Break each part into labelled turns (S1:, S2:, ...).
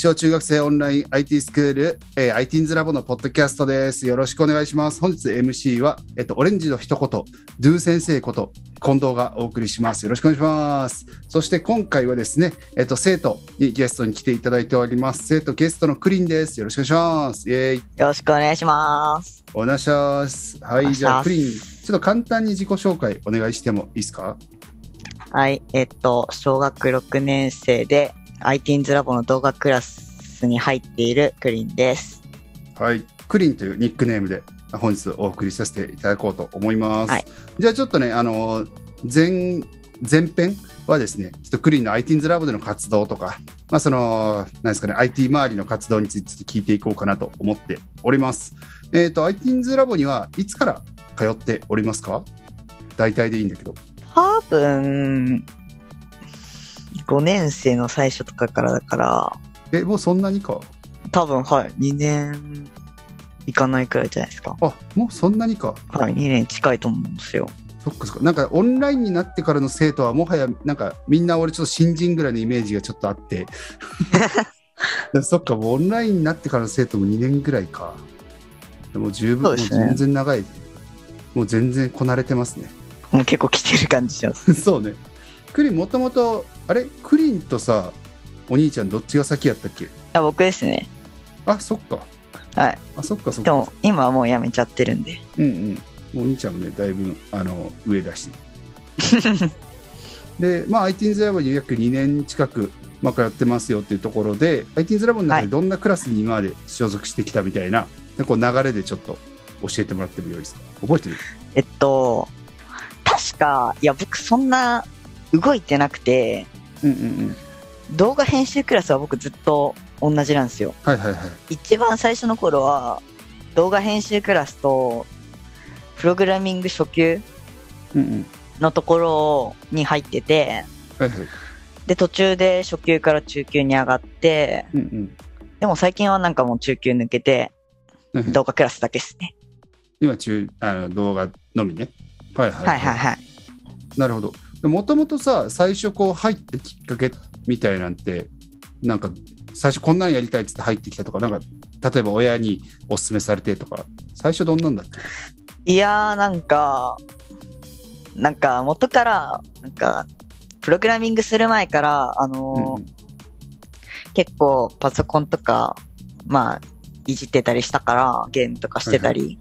S1: 小中学生オンライン IT スクール、えー、ITINS ラボのポッドキャストです。よろしくお願いします。本日 MC は、えっと、オレンジの一言、ドゥ先生こと、近藤がお送りします。よろしくお願いします。そして今回はですね、えっと、生徒にゲストに来ていただいております。生徒ゲストのクリンです。よろしくお願いします。イェーイ。
S2: よろしくお願いします。
S1: お願いします。はい、じゃあ、クリン、ちょっと簡単に自己紹介お願いしてもいいですか？
S2: はい、えっと、小学6年生で ITINS ラボの動画クラスに入っているクリンです。
S1: はい。クリンというニックネームで本日お送りさせていただこうと思います。
S2: はい
S1: じゃあちょっとね、あの、前、前編はですね、ちょっとクリンの ITINS ラボでの活動とか、まあその、なんですかね、IT 周りの活動についてちょっと聞いていこうかなと思っております。えっ、と、ITINS ラボにはいつから通っておりますか？大体でいいんだけど。
S2: 多分、5年生の最初とかからだから、
S1: え、もうそんなにか？
S2: 多分、はい、2年いかないくらいじゃないですか。
S1: あ、もうそんなにか？
S2: はい、2年近いと思うんですよ。
S1: そっかそっか。なんかオンラインになってからの生徒はもはやなんかみんな俺ちょっと新人ぐらいのイメージがちょっとあって。そっか、もうオンラインになってからの生徒も2年ぐらいか。でも十分、
S2: そうですね
S1: もう全然長い。もう全然こなれてますね。
S2: もう結構来てる感じします。
S1: そうね。クリンもともと、あれ？クリンとさ、お兄ちゃんどっちが先やったっけ？
S2: あ僕ですね。
S1: あ、そっか。
S2: はい。
S1: あ、そっかそっか。
S2: でも、今はもうやめちゃってるんで。
S1: うんうん。もうお兄ちゃんもね、だいぶ、あの、上だし。で、まあ、ITINS ラボに約2年近く、まあ、通ってますよっていうところで、ITINS ラボの中でどんなクラスに今まで所属してきたみたいな、でこう流れでちょっと教えてもらってもよいですか？覚えてる？
S2: えっと、確か、いや、僕そんな動いてなくて、
S1: うんうんうん。
S2: 動画編集クラスは僕ずっと同じなんですよ。
S1: はいはいはい。
S2: 一番最初の頃は、動画編集クラスと、プログラミング初級。のところに入ってて、
S1: はいはい。
S2: で、途中で初級から中級に上がって、
S1: うんうん
S2: でも最近はなんかもう中級抜けて、
S1: はいはい。
S2: 動画クラスだけですね。
S1: 今中、あの動画のみね。はいはい、
S2: はいはいはい。
S1: なるほど。もともとさ、最初こう入ったきっかけみたいなんて、なんか最初こんなんやりたいっつって入ってきたとか、なんか例えば親にお勧めされてとか、最初どんなんだっけ
S2: いやーなんか、なんか元から、なんか、プログラミングする前から、あのー結構パソコンとか、まあ、いじってたりしたから、ゲームとかしてたり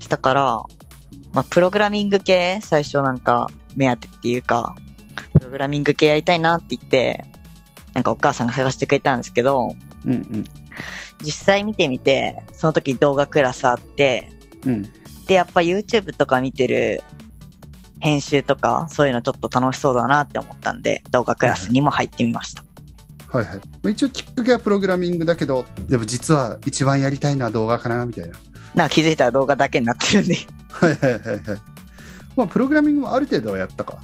S2: したから、まあ、プログラミング系、最初なんか、目当てっていうか、プログラミング系やりたいなって言って、なんかお母さんが探してくれたんですけど、
S1: うんうん
S2: 実際見てみて、その時動画クラスあって、
S1: うん
S2: で、やっぱ YouTube とか見てる編集とか、そういうのちょっと楽しそうだなって思ったんで、動画クラスにも入ってみました。
S1: はいはい。一応きっかけはプログラミングだけど、でも実は一番やりたいのは動画かなみたいな。
S2: なんか気づいたら動画だけになってるんで。
S1: はいはいはいはい。まあ、プログラミングもある程度はやったか。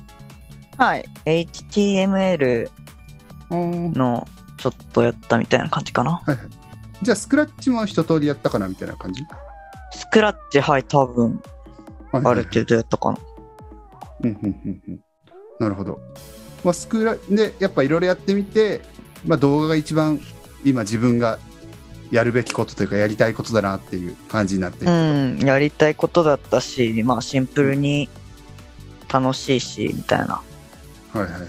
S2: はい。HTML
S1: うん
S2: のちょっとやったみたいな感じかな。
S1: はいはい。じゃあ、スクラッチも一通りやったかなみたいな感じ？
S2: スクラッチ、はい、多分、
S1: はいはいはい
S2: ある程度やったかな。
S1: うんうんうんうんなるほど。まあ、スクラでやっぱいろいろやってみて、まあ、動画が一番今自分がやるべきことというかやりたいことだなっていう感じになってる、
S2: うん、やりたいことだったし、まあシンプルに楽しいし、みたいな。
S1: はいはいはい。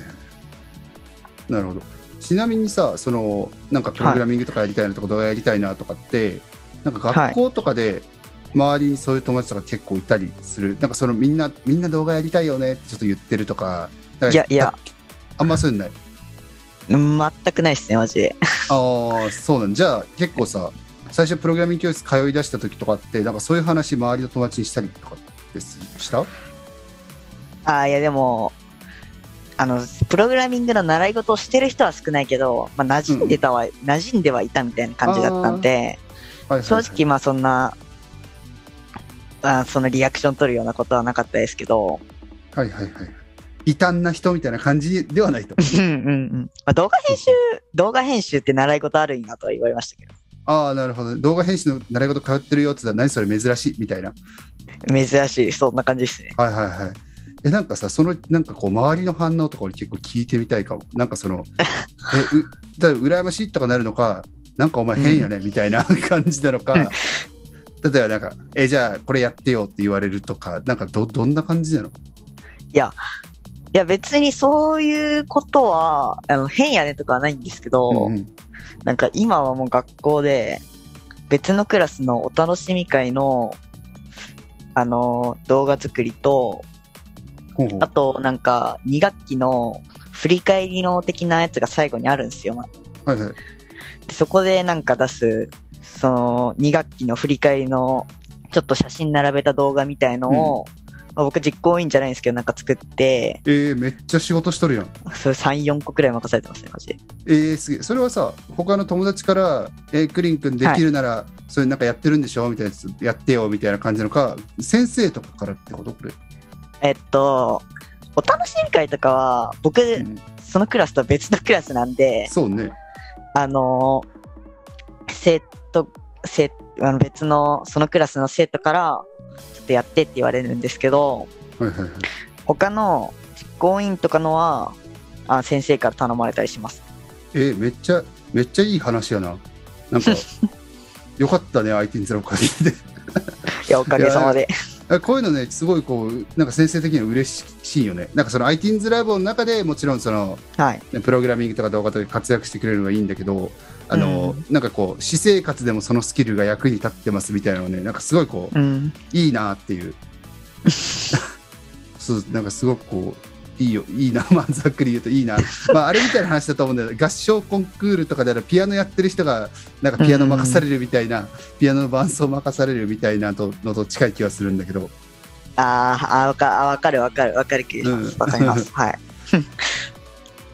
S1: なるほど。ちなみにさ、そのなんかプログラミングとかやりたいなとか動画やりたいなとかって、なんか学校とかで周りにそういう友達とか結構いたりする？なんかそのみんなみんな動画やりたいよねってちょっと言ってるとか。
S2: いやいや。
S1: あんまそういうのない？
S2: うん全くないっすね、マジで。
S1: ああ、そうなんじゃあ結構さ、最初プログラミング教室通い出した時とかって、なんかそういう話周りの友達にしたりとかですした？
S2: ああ、いやでも、あの、プログラミングの習い事をしてる人は少ないけど、まあ、馴染んでたは、馴染んではいたみたいな感じだったんで、
S1: はいはいはい
S2: 正直まあそんな、あーそのリアクション取るようなことはなかったですけど、
S1: はいはいはい。異端な人みたいな感じではないと。
S2: うんうんうん。まあ、動画編集、動画編集って習い事あるんやとは言われましたけど。
S1: ああ、なるほど。動画編集の習い事通ってるよって言ったら、何それ珍しいみたいな。
S2: 珍しい、そんな感じですね。
S1: はいはいはい。え、なんかさ、その、なんかこう、周りの反応とか俺結構聞いてみたいかも。なんかその、え、う、だ羨ましいとかなるのか、なんかお前変やね、みたいな 感じなのか、例えばなんか、え、じゃあこれやってよって言われるとか、なんかど、どんな感じなの？
S2: いや、いや別にそういうことは、あの、変やねとかはないんですけど、
S1: うんうん。
S2: なんか今はもう学校で、別のクラスのお楽しみ会の、あの、動画作りと、
S1: ほうほう
S2: あとなんか2学期の振り返りの的なやつが最後にあるんですよ。
S1: はいはい。
S2: でそこでなんか出す、その2学期の振り返りのちょっと写真並べた動画みたいのを、まあ僕実行委員じゃないんですけどなんか作って、
S1: えー、めっちゃ仕事しとるやん。
S2: それ3、4個くらい任されてますね、マジで。
S1: えー、すげえ。それはさ、他の友達から、えー、クリン君できるなら、それなんかやってるんでしょ？みたいなやつやってよみたいな感じなのか、先生とかからってこと？これ。
S2: えっと、お楽しみ会とかは、僕、
S1: うん
S2: そのクラスとは別のクラスなんで、
S1: そうね。
S2: あのー生徒、生、あの別の、そのクラスの生徒から、ちょっとやってって言われるんですけど、
S1: はいはいはい。
S2: 他の実行委員とかのは、あ先生から頼まれたりします。
S1: えー、めっちゃ、めっちゃいい話やな。なんか、よかったね、相手にゼロかで。
S2: いや、おかげさまで。
S1: あこういうのね、すごいこう、なんか先生的には嬉しいよね。なんかその ITINS ラボの中でもちろんその、
S2: はい。
S1: ねプログラミングとか動画とかで活躍してくれるのはいいんだけど、あの、なんかこう、私生活でもそのスキルが役に立ってますみたいなのね、なんかすごいこう、
S2: うん。
S1: いいなっていう。そう、なんかすごくこう、いいよ、いいな、まあ、ざっくり言うといいな。まあ、あれみたいな話だと思うんだよ。合唱コンクールとかであれピアノやってる人が、なんかピアノ任されるみたいな、ピアノの伴奏任されるみたいなとのと近い気はするんだけど、
S2: あーあ、わかあわかるわかるわかる気がします。
S1: うん
S2: わかります。はい。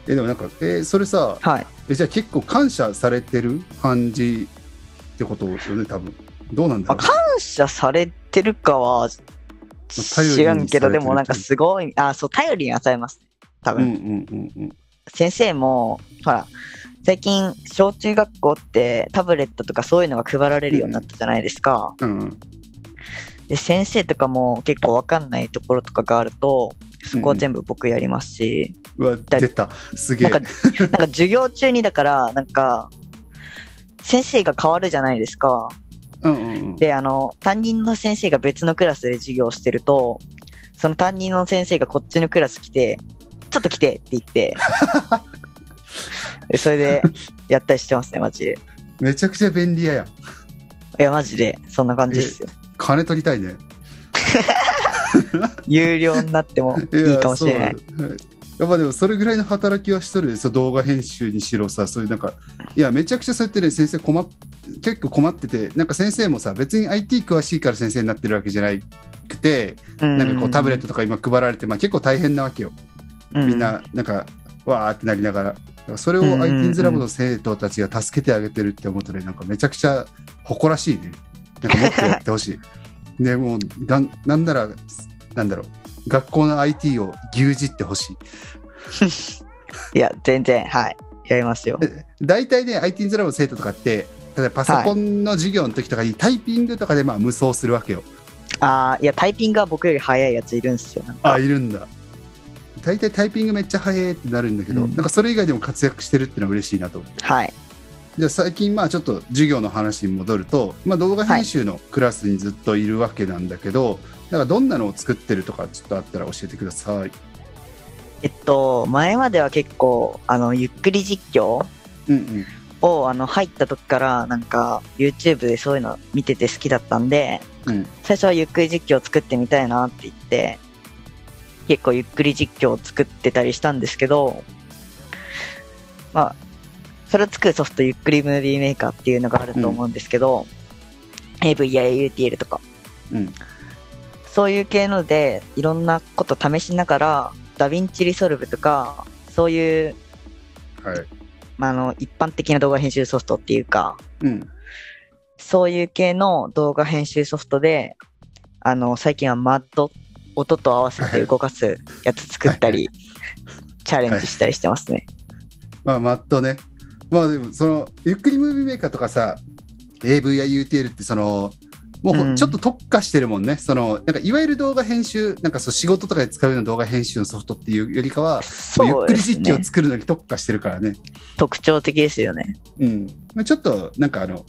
S1: え、でもなんか、えーそれさ、
S2: はい。
S1: えじゃあ結構感謝されてる感じってことよね、多分。どうなんだろう。
S2: まあ感謝されてるかは知らんけど、でもなんかすごい、あ、そう、頼りにはされます。多分。
S1: うんうんうんうん。
S2: 先生も、ほら、最近、小中学校ってタブレットとかそういうのが配られるようになったじゃないですか。
S1: うんうん。
S2: で、先生とかも結構わかんないところとかがあると、そこは全部僕やりますし、
S1: うわ、出た。すげえ。
S2: なんか、なんか授業中にだから、なんか、先生が変わるじゃないですか。
S1: うんうんうん。
S2: で、あの、担任の先生が別のクラスで授業をしてると、その担任の先生がこっちのクラス来て、ちょっと来てって言って、でそれでやったりしてますね、マジで。
S1: めちゃくちゃ便利屋やん。
S2: いや、マジで、そんな感じですよ。
S1: 金取りたいね。
S2: 有料になってもいいかもしれない。
S1: いやっぱでもそれぐらいの働きはしとるそう動画編集にしろさそういうなんかいやめちゃくちゃそうやってね先生困っ結構困っててなんか先生もさ別に IT 詳しいから先生になってるわけじゃなくて
S2: うん。
S1: なんかこうタブレットとか今配られて、まあ、結構大変なわけよ。
S2: う
S1: みんななんかわーってなりながら。それを
S2: うんうんうん。
S1: ITINS ラボの生徒たちが助けてあげてるって思うとねなんかめちゃくちゃ誇らしいね。なんかもっとやってほしい。ねもうなんなんならなんだろう。学校の IT を牛耳ってほしい
S2: いや、全然、はい。やりますよ。
S1: 大体ね ITINS ラボの生徒とかって例えばパソコンの授業の時とかにタイピングとかでまあ無双するわけよ。
S2: ああ、いや、タイピングは僕より早いやついるんですよ。
S1: あいるんだ。大体タイピングめっちゃ早いってなるんだけど、
S2: うん
S1: なんかそれ以外でも活躍してるってのは嬉しいなと思って。
S2: はい。
S1: じゃあ最近まあちょっと授業の話に戻ると、まあ、動画編集のクラスにずっといるわけなんだけど、なんかどんなのを作ってるとかちょっとあったら教えてください。
S2: えっと、前までは結構、あの、ゆっくり実況
S1: うんうん。
S2: を、あの、入った時から、なんか、YouTube でそういうの見てて好きだったんで、
S1: うん。
S2: 最初はゆっくり実況を作ってみたいなって言って、結構ゆっくり実況を作ってたりしたんですけど、まあ、それを作るソフト、ゆっくりムービーメーカーっていうのがあると思うんですけど、AV や UTL とか、
S1: うん。
S2: そういう系ので、いろんなこと試しながら、ダヴィンチリソルブとか、そういう、
S1: はい。
S2: まあ、あの、一般的な動画編集ソフトっていうか、
S1: うん。
S2: そういう系の動画編集ソフトで、あの、最近はマッド、音と合わせて動かすやつ作ったり、チャレンジしたりしてますね。
S1: まあ、マッドね。まあでも、その、ゆっくりムービーメーカーとかさ、AV や UTL ってその、も
S2: うん
S1: うちょっと特化してるもんね。その、なんかいわゆる動画編集、なんかそう仕事とかで使うような動画編集のソフトっていうよりかは、もうゆっくり実況を
S2: ね。
S1: 作るのに特化してるからね。
S2: 特徴的ですよね。
S1: うん。まあちょっと、なんかあの、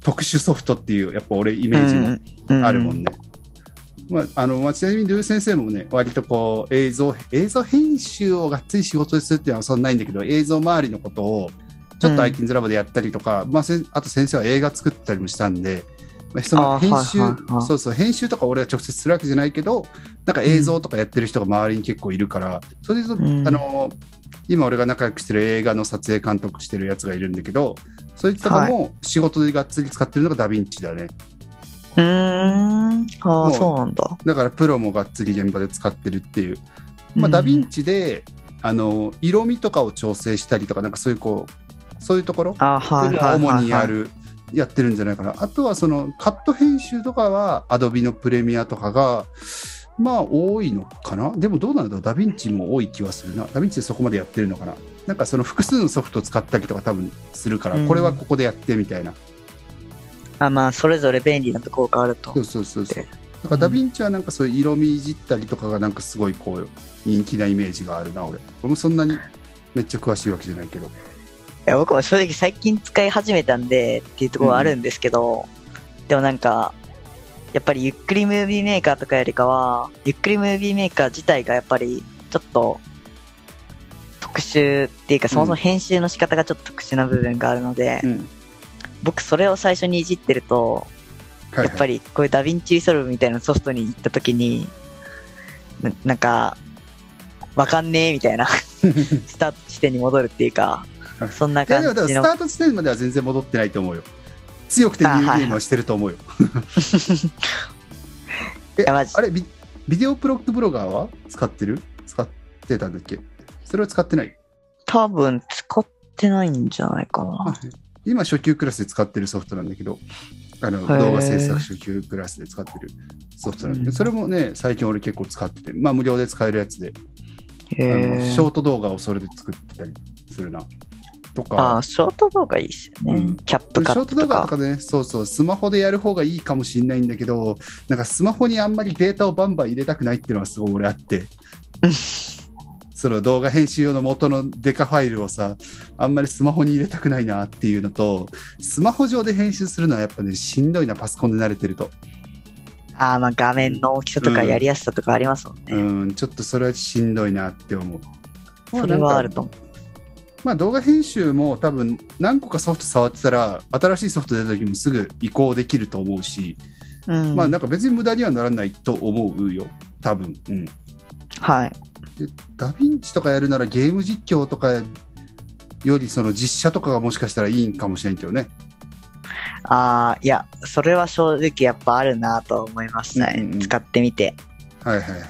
S1: 特殊ソフトっていう、やっぱ俺イメージも
S2: うん
S1: あるもんね。まあ、あの、まあ、ちなみにルー先生もね、割とこう、映像、映像編集をがっつり仕事でするっていうのはそんなないんだけど、映像周りのことを、ちょっと
S2: うん
S1: iTunes ラボでやったりとか、まあ、せんあと先生は映画作ったりもしたんで、まあ、その編集、
S2: はいはいはい
S1: そうそう、編集とか俺は直接するわけじゃないけど、なんか映像とかやってる人が周りに結構いるから、それで、
S2: うん
S1: あの、今俺が仲良くしてる映画の撮影監督してるやつがいるんだけど、そいつとかも仕事でがっつり使ってるのがダヴィンチだね。
S2: うーん。ああ、そうなんだ。
S1: だからプロもがっつり現場で使ってるっていう。まあ、
S2: うん
S1: ダヴィンチで、あの、色味とかを調整したりとか、なんかそういうこう、そういうところ、が
S2: はいはいはい、はい。
S1: 主にやる、やってるんじゃないかな。あとはそのカット編集とかは、アドビのプレミアとかが、まあ多いのかな。でもどうなんだろう。ダヴィンチも多い気はするな。ダヴィンチでそこまでやってるのかな。なんかその複数のソフトを使ったりとか多分するから、
S2: うん
S1: これはここでやってみたいな。
S2: あまあ、それぞれ便利なところがあると
S1: そ。うそうそうそう
S2: で。
S1: だからダヴィンチはなんかそういう色味いじったりとかがなんかすごいこう人気なイメージがあるな俺。俺もそんなにめっちゃ詳しいわけじゃないけど。
S2: いや僕も正直最近使い始めたんでっていうところはあるんですけど、でもなんか、やっぱりゆっくりムービーメーカーとかよりかは、ゆっくりムービーメーカー自体がやっぱりちょっと特殊っていうか、そもそも編集の仕方がちょっと特殊な部分があるので、
S1: うん。
S2: 僕それを最初にいじってると、
S1: はい、
S2: やっぱりこういうダヴィンチリソルブみたいなソフトに行った時に、ななんか、わかんねえみたいな、スタート地点に戻るっていうか、そんな感じの。
S1: スタート地点までは全然戻ってないと思うよ。強くてニューゲームはしてると思うよ。えあれビ、ビデオプロックブロガーは使ってる？使ってたんだっけ？それは使ってない？
S2: 多分使ってないんじゃないかな。
S1: 今初級クラスで使ってるソフトなんだけど、あの
S2: ー。
S1: 動画制作初級クラスで使ってるソフトなんだけど、
S2: うん。
S1: それもね、最近俺結構使ってて、まあ無料で使えるやつで、ショート動画をそれで作ってたりするな。と
S2: あ
S1: か
S2: ー、ショート動画いいっすよね。
S1: うん
S2: キャップカ
S1: ショート動
S2: ットとか。
S1: 画とかね、そうそう、スマホでやる方がいいかもしれないんだけど、なんかスマホにあんまりデータをバンバン入れたくないっていうのはすごい俺あって、その動画編集用の元のデカファイルをさ、あんまりスマホに入れたくないなっていうのと、スマホ上で編集するのはやっぱね、しんどいな、パソコンで慣れてると。
S2: ああ、まあ画面の大きさとか
S1: うん
S2: やりやすさとかありますもんね。
S1: うん、ちょっとそれはしんどいなって思う。
S2: それはあると思う。
S1: まあ動画編集も多分何個かソフト触ってたら、新しいソフト出た時もすぐ移行できると思うし、
S2: うん。
S1: まあなんか別に無駄にはならないと思うよ。多分。うん。
S2: はい。
S1: でダヴィンチとかやるならゲーム実況とかよりその実写とかがもしかしたらいいんかもしれんけどね。
S2: ああ、いや、それは正直やっぱあるなと思いましたね。
S1: うんうんうん
S2: 使ってみて。
S1: はいはいはいはい。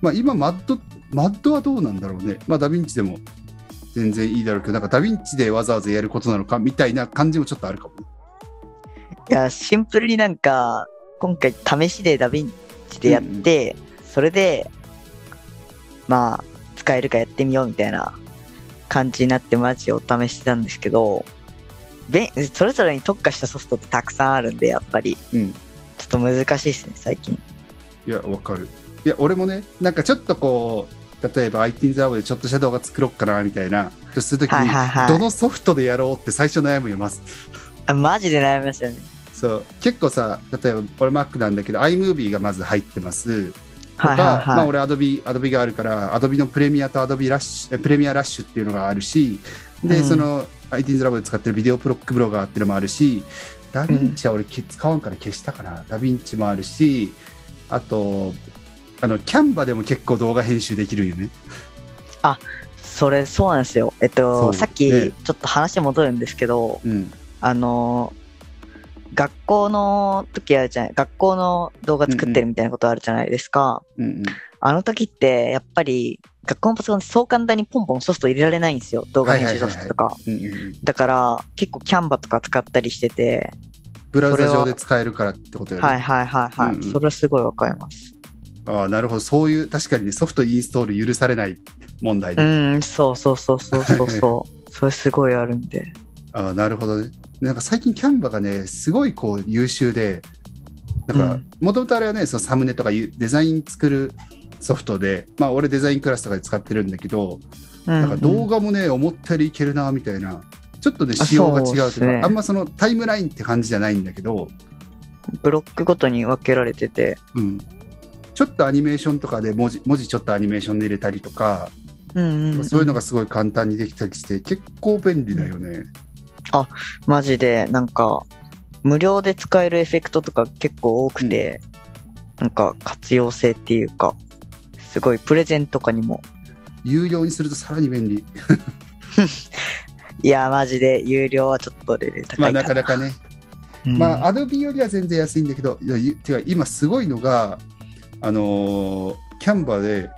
S1: まあ今マッド、マッドはどうなんだろうね。まあダヴィンチでも全然いいだろうけど、なんかダヴィンチでわざわざやることなのかみたいな感じもちょっとあるかもね。
S2: いや、シンプルになんか、今回試しでダヴィンチでやって、それで、まあ、使えるかやってみようみたいな感じになってマジを試してたんですけど、べそれぞれに特化したソフトってたくさんあるんで、やっぱり、
S1: うん。
S2: ちょっと難しいですね、最近。
S1: いや、わかる。いや、俺もね、なんかちょっとこう、例えば iTunes ラボでちょっとした動画作ろうかなみたいな、とするときに、
S2: はいはいはい
S1: どのソフトでやろうって最初悩むよ、まず。
S2: あマジで悩みますよね。
S1: そう。結構さ、例えば俺 Mac なんだけど、iMovie がまず入ってます。とか、
S2: はいはいはい。
S1: まあ俺 Adobe、Adobe があるから、Adobe のプレミアと Adobe ラッシュ、えプレミアラッシュっていうのがあるし、で、
S2: うん
S1: その iTunes ラボで使ってるビデオプロックブロガーっていうのもあるし、ダヴィンチは俺け使わんから消したかな。ダヴィンチもあるし、あと、あの、キャンバでも結構動画編集できるよね。
S2: それ、そうなんですよ。えっと、さっき、
S1: ね
S2: ちょっと話戻るんですけど、
S1: うん。
S2: あのー学校の時あるじゃない、学校の動画作ってるみたいなことあるじゃないですか。
S1: うんうん。
S2: あの時って、やっぱり、学校のパソコンってそう簡単にポンポンソフト入れられないんですよ。動画編集ソフトとか。だから、結構キャンバとか使ったりしてて、
S1: ブラウザ上で使えるからってことよね。
S2: はいはいはいはい。
S1: うんうん
S2: それはすごいわかります。
S1: ああ、なるほど。そういう、確かにね、ソフトインストール許されない問題
S2: う
S1: ね。
S2: ん、そうそうそうそうそうそう。それすごいあるんで。
S1: ああ、なるほどね。なんか最近キャンバがね、すごいこう優秀で、だから
S2: うん、
S1: もともとあれはね、そのサムネとかいうデザイン作るソフトで、まあ、俺デザインクラスとかで使ってるんだけど、
S2: うん
S1: なんか動画もね、思ったよりいけるな、みたいな。ちょっとね、
S2: あ
S1: 仕様が違うというか、
S2: ね
S1: あんまそのタイムラインって感じじゃないんだけど、
S2: ブロックごとに分けられてて、
S1: うん。ちょっとアニメーションとかで文字、文字ちょっとアニメーションで入れたりとか、
S2: うんうんうん
S1: そういうのがすごい簡単にできたりして、結構便利だよね。
S2: マジで、なんか、無料で使えるエフェクトとか結構多くて、なんか活用性っていうか、すごいプレゼントとかにも。
S1: 有料にするとさらに便利。
S2: いや、マジで有料はちょっとレベル高
S1: まあ
S2: な。
S1: なかなかね。
S2: うん
S1: まあ、アドビよりは全然安いんだけど、いやゆてか今すごいのが、あのー Canva で、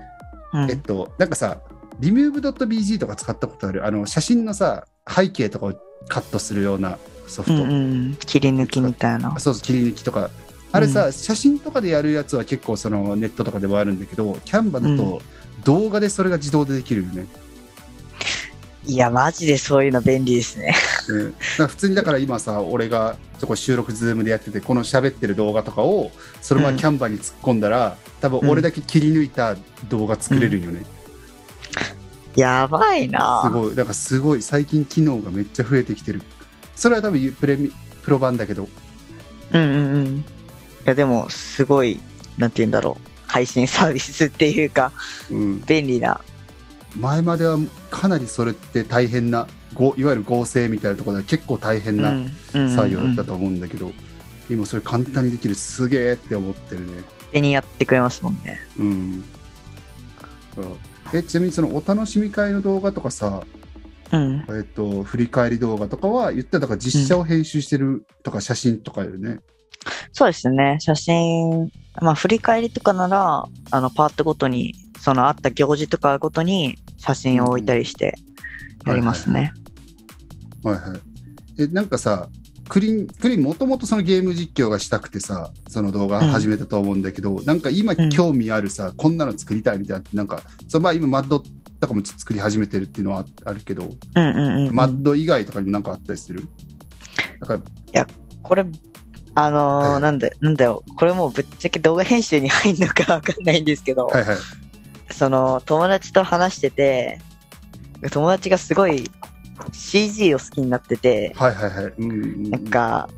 S2: うん
S1: えっと、なんかさ、リミューブ .bg とか使ったことあるあの写真のさ、背景とかをカットするようなソフト。
S2: うんうん、切り抜きみたいな
S1: あ。そうそう、切り抜きとか。あれさ、写真とかでやるやつは結構そのネットとかでもあるんだけど、 Canva だと動画でそれが自動でできるよね。
S2: いや、マジでそういうの便利ですね。
S1: うん、普通にだから今さ俺がそこ収録ズームでやっててこの喋ってる動画とかをそのままキャンバーに突っ込んだら、多分俺だけ切り抜いた動画作れるよね、
S2: やばいな
S1: すごいだからすごい最近機能がめっちゃ増えてきてるそれは多分プレミプロ版だけど
S2: うんうんうん。いや、でも、すごい、なんて言うんだろう。配信サービスっていうか、
S1: うん、
S2: 便利な。
S1: 前まではかなりそれって大変なごいわゆる合成みたいなところでは結構大変な作業だったと思うんだけど、今それ簡単にできるすげえって思ってるね
S2: 手にやってくれますもんね。
S1: うんえちなみにそのお楽しみ会の動画とかさ、
S2: うん。
S1: えっと、振り返り動画とかは言ったらだから実写を編集してるとか写真とかよね、
S2: そうですね。写真、まあ、振り返りとかなら、あの、パートごとに、そのあった行事とかごとに写真を置いたりしてやりますね。
S1: はいはい。えなんかさクリンクリンもともとそのゲーム実況がしたくてさその動画始めたと思うんだけど、なんか今
S2: うん。
S1: 興味あるさ、こんなの作りたいみたいななんかそのまあ今マッドとかも作り始めてるっていうのはあるけど、
S2: うんうんうんうん。
S1: マッド以外とかにもなんかあったりする？なんか
S2: これ、あのー
S1: はい。
S2: なんで、なんだよ。これもうぶっちゃけ動画編集に入んのかわかんないんですけど、
S1: はいはい
S2: その、友達と話してて、友達がすごい CG を好きになってて、
S1: はいはいはい。うんうんうん。
S2: なんか、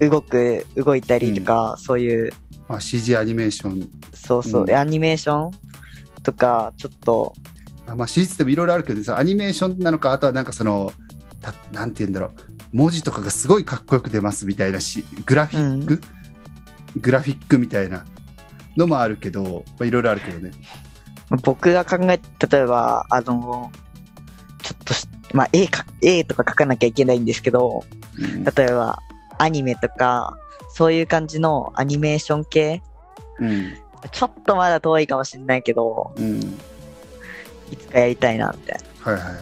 S2: 動く、動いたりとか、そういう、
S1: まあ、CG アニメーション。
S2: そうそう、
S1: うん。
S2: アニメーションとか、ちょっと、
S1: あまあ、史実でもいろいろあるけどさ、アニメーションなのか、あとはなんかその、たなんて言うんだろう、文字とかがすごいかっこよく出ますみたいなし、グラフィック、グラフィックみたいなのもあるけど、まあ、いろいろあるけどね。
S2: 僕が考え、例えば、あの、ちょっとし、まあ、絵か、絵とか描かなきゃいけないんですけど、
S1: うん
S2: 例えば、アニメとか、そういう感じのアニメーション系、
S1: うん。
S2: ちょっとまだ遠いかもしれないけど、
S1: うん。
S2: いつかやりたいな、みたいな。
S1: はいはい。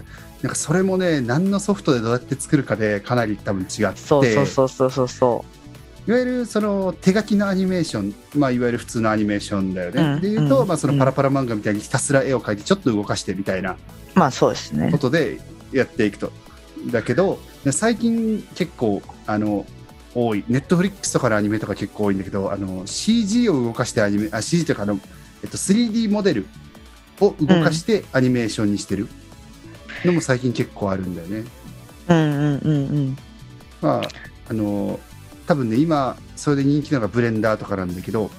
S1: なんかそれもね、何のソフトでどうやって作るかでかなり多分違って、
S2: そうそうそうそうそうそ
S1: いわゆるその手書きのアニメーション、まあ、いわゆる普通のアニメーションだよね。
S2: うん
S1: で言うと、
S2: うん
S1: まあ、そのパラパラ漫画みたいにひたすら絵を描いてちょっと動かしてみたいな
S2: う。まあそうですね
S1: こ。とでやっていくと。だけど、最近結構、あの、多い。ネットフリックスとかのアニメとか結構多いんだけど、あの、CG を動かしてアニメ、あ、CG というか、あの、えっと、3D モデルを動かしてアニメーションにしてるのも最近結構あるんだよね。
S2: うんうんうんうん。
S1: まあ、あの、多分ね、今、それで人気なのがブレンダーとかなんだけど、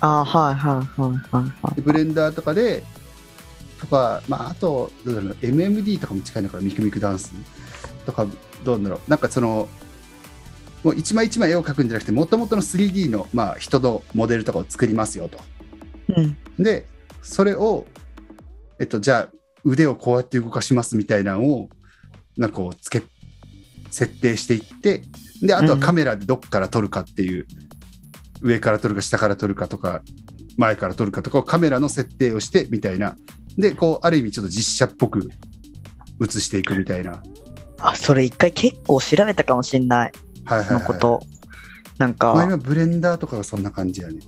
S2: ああ、はいはいはいはいはい。
S1: でブレンダーとかで、とか、まあ、あと、どうだろう、MMD とかも近いのかな、ミクミクダンスとか、どうだろう、なんかその、もう一枚一枚絵を描くんじゃなくて、もともとの 3D の、まあ、人のモデルとかを作りますよと。
S2: うん。
S1: で、それを、えっと、じゃあ、腕をこうやって動かしますみたいなのを、なんかこう、つけ、設定していって、で、あとはカメラでどっから撮るかっていう、上から撮るか下から撮るかとか、前から撮るかとかをカメラの設定をしてみたいな。で、こう、ある意味ちょっと実写っぽく映していくみたいな。
S2: あ、それ一回結構調べたかもしんない。
S1: はいはい、はい。
S2: のこと。なん
S1: まあ
S2: か、
S1: 今、ブレンダーとかがそんな感じやね。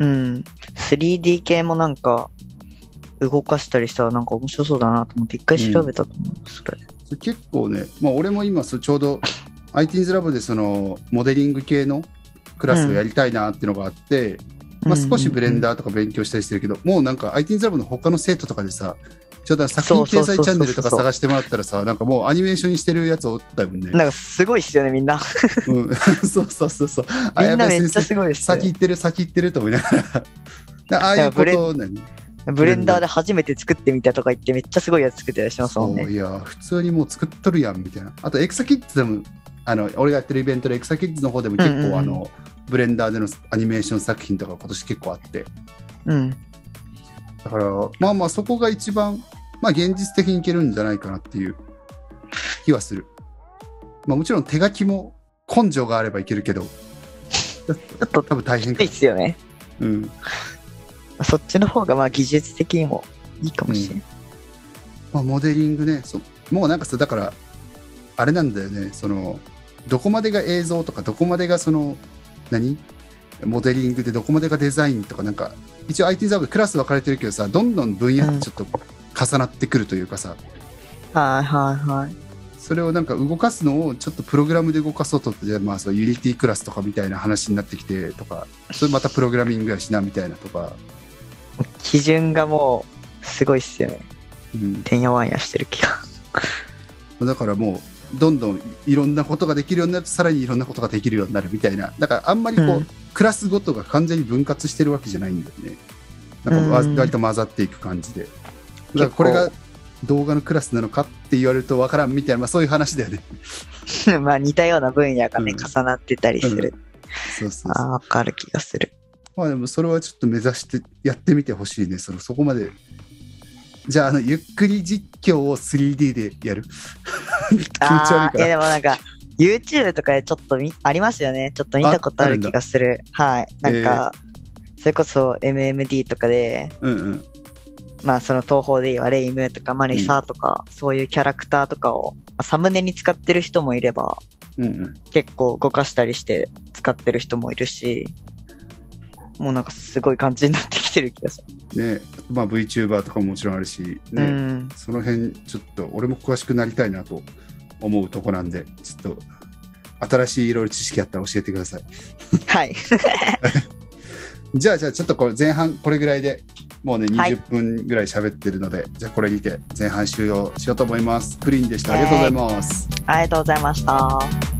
S2: うん。3D 系もなんか、動かしたりしたらなんか面白そうだなと思って一回調べたと思う、それ。
S1: それ結構ね、まあ、俺も今ちょうど IT's ラボでそのモデリング系のクラスをやりたいなっていうのがあって、まあ、少しブレンダーとか勉強したりしてるけど、もうなんか IT ズラボの他の生徒とかでさ、ちょっと作品掲載チャンネルとか探してもらったらさ、なんかもうアニメーションにしてるやつおったもんね。
S2: なんかすごいっすよね、みんな。
S1: うん、そうそうそうそう。あ
S2: みんなめっちゃすごいっすね。
S1: 先行ってる、先行ってると思いながら。だああいうことを何
S2: ブレンダーで初めて作ってみたとか言ってめっちゃすごいやつ作ってらっしゃいますもんね。
S1: いや、普通にもう作っとるやんみたいな。あと、エクサキッズでも、あの俺がやってるイベントでエクサキッズの方でも結構、
S2: うんうんうん
S1: あの、ブレンダーでのアニメーション作品とか今年結構あって。
S2: うん。
S1: だから、まあまあそこが一番、まあ現実的にいけるんじゃないかなっていう気はする。まあもちろん手書きも根性があればいけるけど、
S2: ちょっと
S1: 多分大変か
S2: いいっ。すよね。
S1: うん。
S2: そっちの方がまあ技術的にもいいかもしれない。
S1: まあモデリングね、そうもうなんかさ、だから、あれなんだよね、その、どこまでが映像とか、どこまでがその、何？モデリングでどこまでがデザインとか、なんか、一応 IT ザブクラス分かれてるけどさ、どんどん分野ってちょっと重なってくるというかさ、
S2: はいはいはい。
S1: それをなんか動かすのをちょっとプログラムで動かそうとって、まあそう Unity クラスとかみたいな話になってきてとか、それまたプログラミングやしなみたいなとか、
S2: 基準がもうすごいっすよね。
S1: うん、
S2: てんやわんやしてる気が。
S1: だからもうどんどんいろんなことができるようになってさらにいろんなことができるようになるみたいな。だからあんまりこう、
S2: うん。
S1: クラスごとが完全に分割してるわけじゃないんだよね。なんか割と混ざっていく感じで。だからこれが動画のクラスなのかって言われるとわからんみたいな、まあ、そういう話だよね。
S2: まあ似たような分野がね、
S1: うん。
S2: 重なってたりする。
S1: そうそう
S2: ああ、わかる気がする。
S1: まあでもそれはちょっと目指してやってみてほしいね。そのそこまでじゃああのゆっくり実況を 3D でやる？気持ち悪いから。
S2: でもなんか、YouTube とかでちょっとみありますよね。ちょっと見たことある気がする。はい。なんか、それこそ MMD とかで、
S1: うんうん。
S2: まあその東宝で言えばレイムとかマリサとか、そういうキャラクターとかを、まあサムネに使ってる人もいれば、
S1: うんうん。
S2: 結構動かしたりして使ってる人もいるし、もうなんかすごい感じになってきてる気がす
S1: ねまあ VTuber とかももちろんあるし
S2: る。
S1: ね、
S2: うん。
S1: その辺ちょっと俺も詳しくなりたいなと思うとこなんでちょっと新しいいろいろ知識あったら教えてください
S2: はい。
S1: じゃあじゃあちょっとこれ前半これぐらいでもうね
S2: はい
S1: 20分ぐらい喋ってるので、じゃあこれにて前半終了しようと思いますプリンでしたありがとうございます、
S2: ありがとうございました。